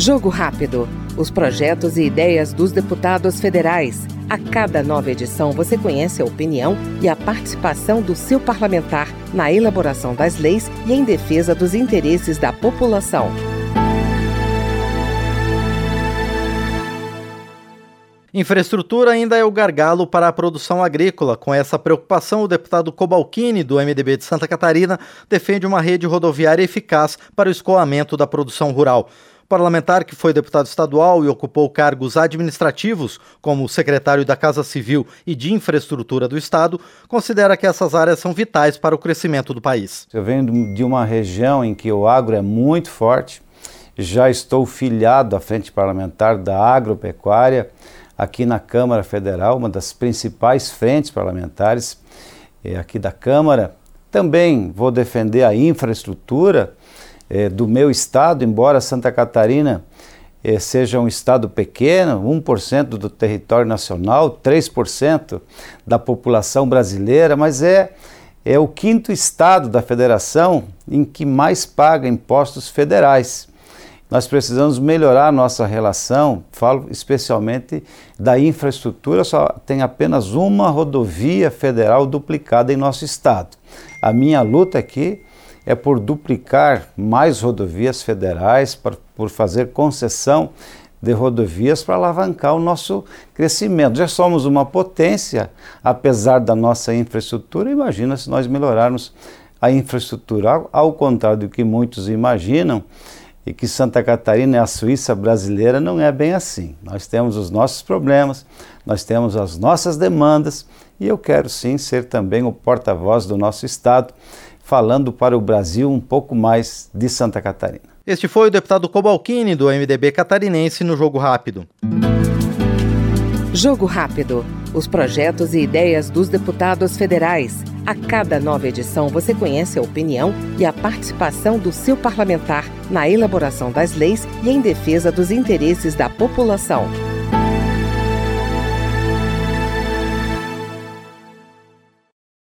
Jogo Rápido. Os projetos e ideias dos deputados federais. A cada nova edição você conhece a opinião e a participação do seu parlamentar na elaboração das leis e em defesa dos interesses da população. Infraestrutura ainda é o gargalo para a produção agrícola. Com essa preocupação, o deputado Cobalcini, do MDB de Santa Catarina, defende uma rede rodoviária eficaz para o escoamento da produção rural. Parlamentar, que foi deputado estadual e ocupou cargos administrativos, como secretário da Casa Civil e de Infraestrutura do Estado, considera que essas áreas são vitais para o crescimento do país. Eu venho de uma região em que o agro é muito forte, já estou filiado à frente parlamentar da agropecuária aqui na Câmara Federal, uma das principais frentes parlamentares aqui da Câmara. Também vou defender a infraestrutura é, do meu estado, embora Santa Catarina é, seja um estado pequeno, 1% do território nacional, 3% da população brasileira, mas é, é o quinto estado da federação em que mais paga impostos federais. Nós precisamos melhorar a nossa relação, falo especialmente da infraestrutura, só tem apenas uma rodovia federal duplicada em nosso estado. A minha luta aqui é por duplicar mais rodovias federais, por, por fazer concessão de rodovias para alavancar o nosso crescimento. Já somos uma potência, apesar da nossa infraestrutura, imagina se nós melhorarmos a infraestrutura. Ao contrário do que muitos imaginam, e que Santa Catarina é a Suíça brasileira, não é bem assim. Nós temos os nossos problemas, nós temos as nossas demandas e eu quero sim ser também o porta-voz do nosso Estado, falando para o Brasil um pouco mais de Santa Catarina. Este foi o deputado Cobalcini, do MDB catarinense, no Jogo Rápido. Jogo Rápido. Os projetos e ideias dos deputados federais. A cada nova edição você conhece a opinião e a participação do seu parlamentar na elaboração das leis e em defesa dos interesses da população.